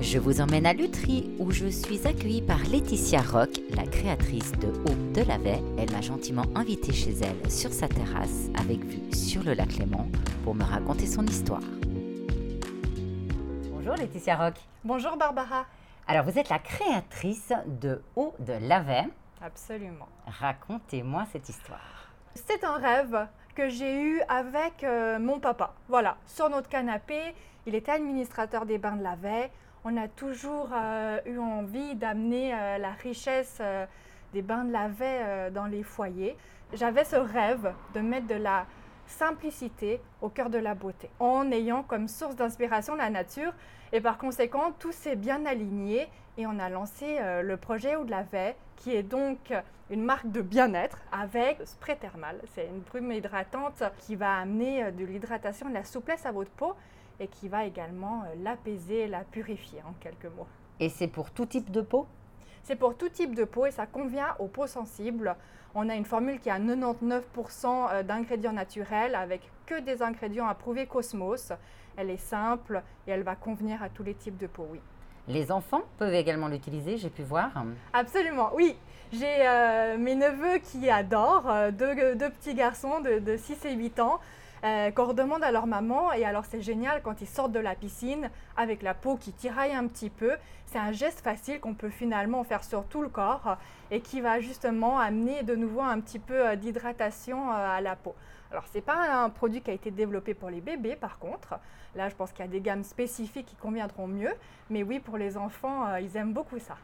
Je vous emmène à Lutry où je suis accueillie par Laetitia Rock, la créatrice de Haut de Lavet. Elle m'a gentiment invitée chez elle sur sa terrasse avec vue sur le lac Léman pour me raconter son histoire. Bonjour Laetitia Rock. Bonjour Barbara. Alors vous êtes la créatrice de Haut de Lavet. Absolument. Racontez-moi cette histoire. C'est un rêve que j'ai eu avec euh, mon papa. Voilà, sur notre canapé, il était administrateur des bains de Lavet. On a toujours euh, eu envie d'amener euh, la richesse des bains de Lavet dans les foyers. J'avais ce rêve de mettre de la simplicité au cœur de la beauté, en ayant comme source d'inspiration la nature. Et par conséquent, tout s'est bien aligné et on a lancé le projet Eau de qui est donc une marque de bien-être avec spray thermal. C'est une brume hydratante qui va amener de l'hydratation et de la souplesse à votre peau et qui va également l'apaiser et la purifier en quelques mots. Et c'est pour tout type de peau? C'est pour tout type de peau et ça convient aux peaux sensibles. On a une formule qui a 99% d'ingrédients naturels avec que des ingrédients approuvés Cosmos. Elle est simple et elle va convenir à tous les types de peau, oui. Les enfants peuvent également l'utiliser, j'ai pu voir. Absolument, oui. J'ai euh, mes neveux qui adorent, euh, deux, deux, petits garçons de, de 6 et 8 ans. Euh, qu'on redemande à leur maman. Et alors c'est génial quand ils sortent de la piscine avec la peau qui tiraille un petit peu. C'est un geste facile qu'on peut finalement faire sur tout le corps et qui va justement amener de nouveau un petit peu d'hydratation à la peau. Alors, ce n'est pas un produit qui a été développé pour les bébés, par contre. Là, je pense qu'il y a des gammes spécifiques qui conviendront mieux. Mais oui, pour les enfants, ils aiment beaucoup ça.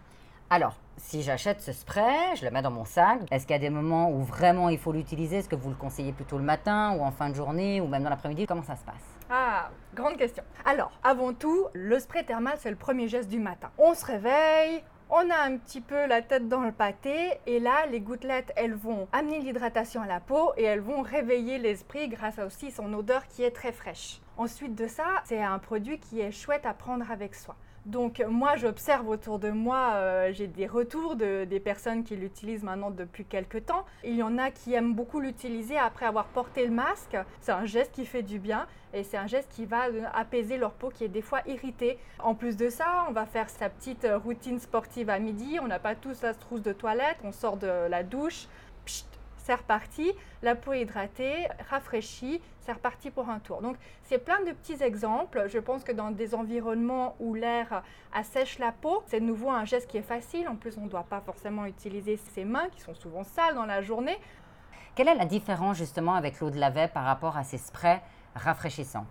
Alors, si j'achète ce spray, je le mets dans mon sac. Est-ce qu'il y a des moments où vraiment il faut l'utiliser? Est-ce que vous le conseillez plutôt le matin ou en fin de journée ou même dans l'après-midi? Comment ça se passe? Ah, grande question. Alors, avant tout, le spray thermal, c'est le premier geste du matin. On se réveille, on a un petit peu la tête dans le pâté et là, les gouttelettes, elles vont amener l'hydratation à la peau et elles vont réveiller l'esprit grâce à aussi son odeur qui est très fraîche. Ensuite de ça, c'est un produit qui est chouette à prendre avec soi. Donc moi, j'observe autour de moi, euh, j'ai des retours de, des personnes qui l'utilisent maintenant depuis quelques temps. Il y en a qui aiment beaucoup l'utiliser après avoir porté le masque. C'est un geste qui fait du bien et c'est un geste qui va apaiser leur peau qui est des fois irritée. En plus de ça, on va faire sa petite routine sportive à midi. On n'a pas tous la trousse de toilette, on sort de la douche c'est reparti, la peau hydratée, rafraîchie, c'est reparti pour un tour. Donc c'est plein de petits exemples. Je pense que dans des environnements où l'air assèche la peau, c'est de nouveau un geste qui est facile. En plus, on ne doit pas forcément utiliser ses mains qui sont souvent sales dans la journée. Quelle est la différence justement avec l'eau de lavet par rapport à ces sprays rafraîchissants?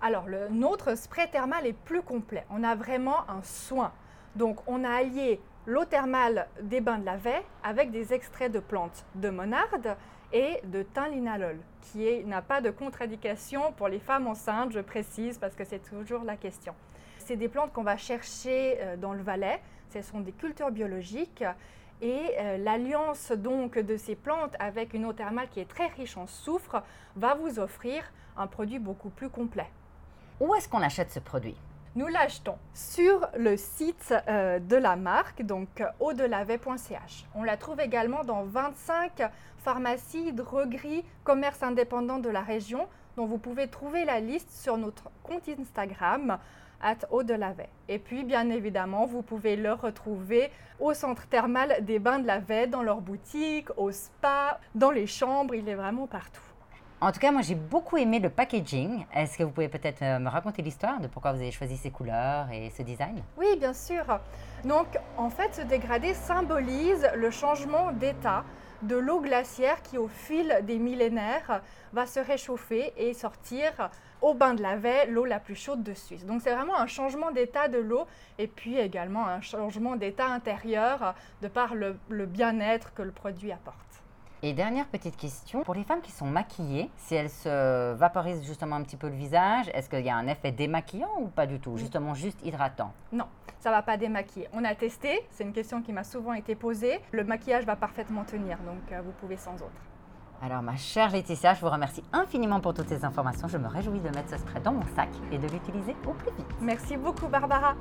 Alors, le, notre spray thermal est plus complet. On a vraiment un soin. Donc, on a allié l'eau thermale des bains de la avec des extraits de plantes de monarde et de linalol, qui n'a pas de contre-indication pour les femmes enceintes, je précise, parce que c'est toujours la question. C'est des plantes qu'on va chercher euh, dans le Valais, ce sont des cultures biologiques, et euh, l'alliance donc de ces plantes avec une eau thermale qui est très riche en soufre va vous offrir un produit beaucoup plus complet. Où est-ce qu'on achète ce produit? Nous l'achetons sur le site euh, de la marque, donc audelavet.ch. On la trouve également dans 25 pharmacies, drogueries, commerces indépendants de la région, dont vous pouvez trouver la liste sur notre compte Instagram at Et puis, bien évidemment, vous pouvez le retrouver au centre thermal des Bains de la Vée, dans leur boutique, au spa, dans les chambres, il est vraiment partout. En tout cas, moi j'ai beaucoup aimé le packaging. Est-ce que vous pouvez peut-être euh, me raconter l'histoire de pourquoi vous avez choisi ces couleurs et ce design? Oui, bien sûr. Donc en fait, ce dégradé symbolise le changement d'état de l'eau glaciaire qui au fil des millénaires va se réchauffer et sortir au bain de la Vée, l'eau la plus chaude de Suisse. Donc c'est vraiment un changement d'état de l'eau et puis également un changement d'état intérieur de par le bien-être que le produit apporte. Et dernière petite question, pour les femmes qui sont maquillées, si elles se vaporisent justement un petit peu le visage, est-ce qu'il y a un effet démaquillant ou pas du tout Justement juste hydratant? Non, ça va pas démaquiller. On a testé, c'est une question qui m'a souvent été posée. Le maquillage va parfaitement tenir, donc euh, vous pouvez sans autre. Alors ma chère Laetitia, je vous remercie infiniment pour toutes ces informations. Je me réjouis de mettre ce spray dans mon sac et de l'utiliser au plus vite. Merci beaucoup Barbara.